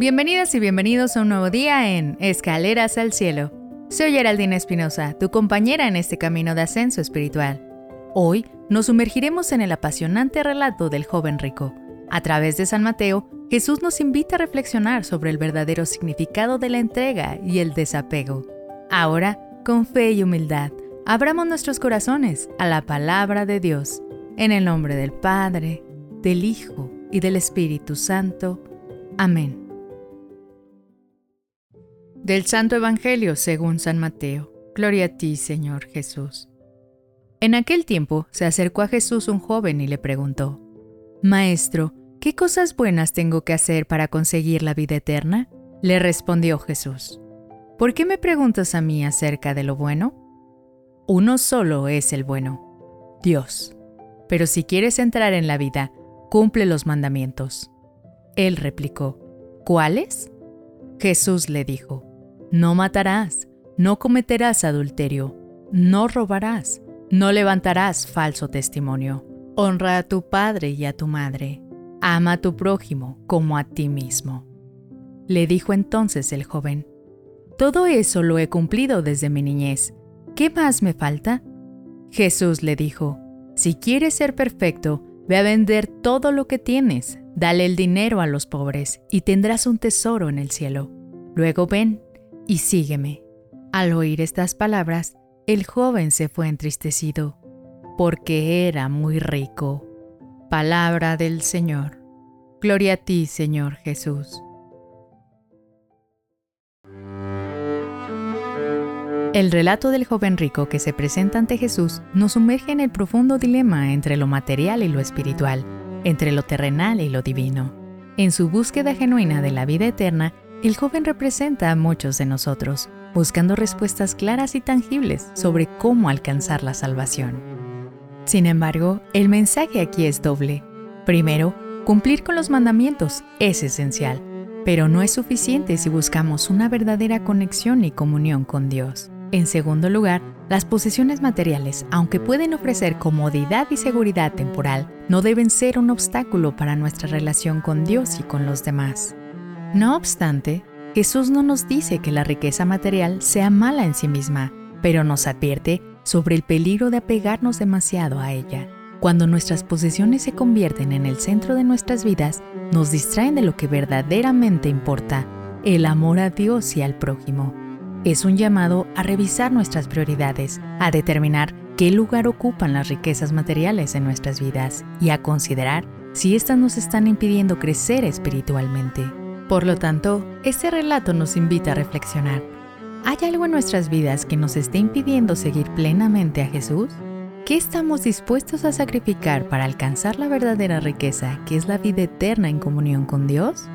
Bienvenidas y bienvenidos a un nuevo día en Escaleras al Cielo. Soy Geraldine Espinosa, tu compañera en este camino de ascenso espiritual. Hoy nos sumergiremos en el apasionante relato del joven rico. A través de San Mateo, Jesús nos invita a reflexionar sobre el verdadero significado de la entrega y el desapego. Ahora, con fe y humildad, abramos nuestros corazones a la palabra de Dios, en el nombre del Padre, del Hijo y del Espíritu Santo. Amén. Del Santo Evangelio según San Mateo. Gloria a ti, Señor Jesús. En aquel tiempo se acercó a Jesús un joven y le preguntó, Maestro, ¿qué cosas buenas tengo que hacer para conseguir la vida eterna? Le respondió Jesús, ¿por qué me preguntas a mí acerca de lo bueno? Uno solo es el bueno, Dios. Pero si quieres entrar en la vida, cumple los mandamientos. Él replicó, ¿cuáles? Jesús le dijo, no matarás, no cometerás adulterio, no robarás, no levantarás falso testimonio. Honra a tu padre y a tu madre. Ama a tu prójimo como a ti mismo. Le dijo entonces el joven, Todo eso lo he cumplido desde mi niñez. ¿Qué más me falta? Jesús le dijo, Si quieres ser perfecto, ve a vender todo lo que tienes, dale el dinero a los pobres y tendrás un tesoro en el cielo. Luego ven y sígueme. Al oír estas palabras, el joven se fue entristecido, porque era muy rico. Palabra del Señor. Gloria a ti, Señor Jesús. El relato del joven rico que se presenta ante Jesús nos sumerge en el profundo dilema entre lo material y lo espiritual, entre lo terrenal y lo divino. En su búsqueda genuina de la vida eterna, el joven representa a muchos de nosotros, buscando respuestas claras y tangibles sobre cómo alcanzar la salvación. Sin embargo, el mensaje aquí es doble. Primero, cumplir con los mandamientos es esencial, pero no es suficiente si buscamos una verdadera conexión y comunión con Dios. En segundo lugar, las posesiones materiales, aunque pueden ofrecer comodidad y seguridad temporal, no deben ser un obstáculo para nuestra relación con Dios y con los demás. No obstante, Jesús no nos dice que la riqueza material sea mala en sí misma, pero nos advierte sobre el peligro de apegarnos demasiado a ella. Cuando nuestras posesiones se convierten en el centro de nuestras vidas, nos distraen de lo que verdaderamente importa, el amor a Dios y al prójimo. Es un llamado a revisar nuestras prioridades, a determinar qué lugar ocupan las riquezas materiales en nuestras vidas y a considerar si éstas nos están impidiendo crecer espiritualmente. Por lo tanto, este relato nos invita a reflexionar. ¿Hay algo en nuestras vidas que nos esté impidiendo seguir plenamente a Jesús? ¿Qué estamos dispuestos a sacrificar para alcanzar la verdadera riqueza que es la vida eterna en comunión con Dios?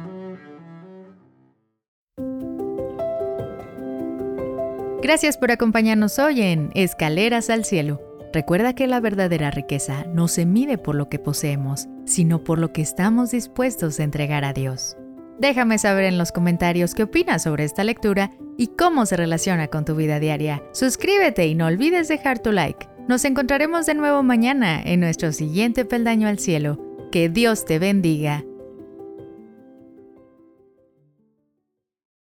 Gracias por acompañarnos hoy en Escaleras al Cielo. Recuerda que la verdadera riqueza no se mide por lo que poseemos, sino por lo que estamos dispuestos a entregar a Dios. Déjame saber en los comentarios qué opinas sobre esta lectura y cómo se relaciona con tu vida diaria. Suscríbete y no olvides dejar tu like. Nos encontraremos de nuevo mañana en nuestro siguiente peldaño al cielo. Que Dios te bendiga.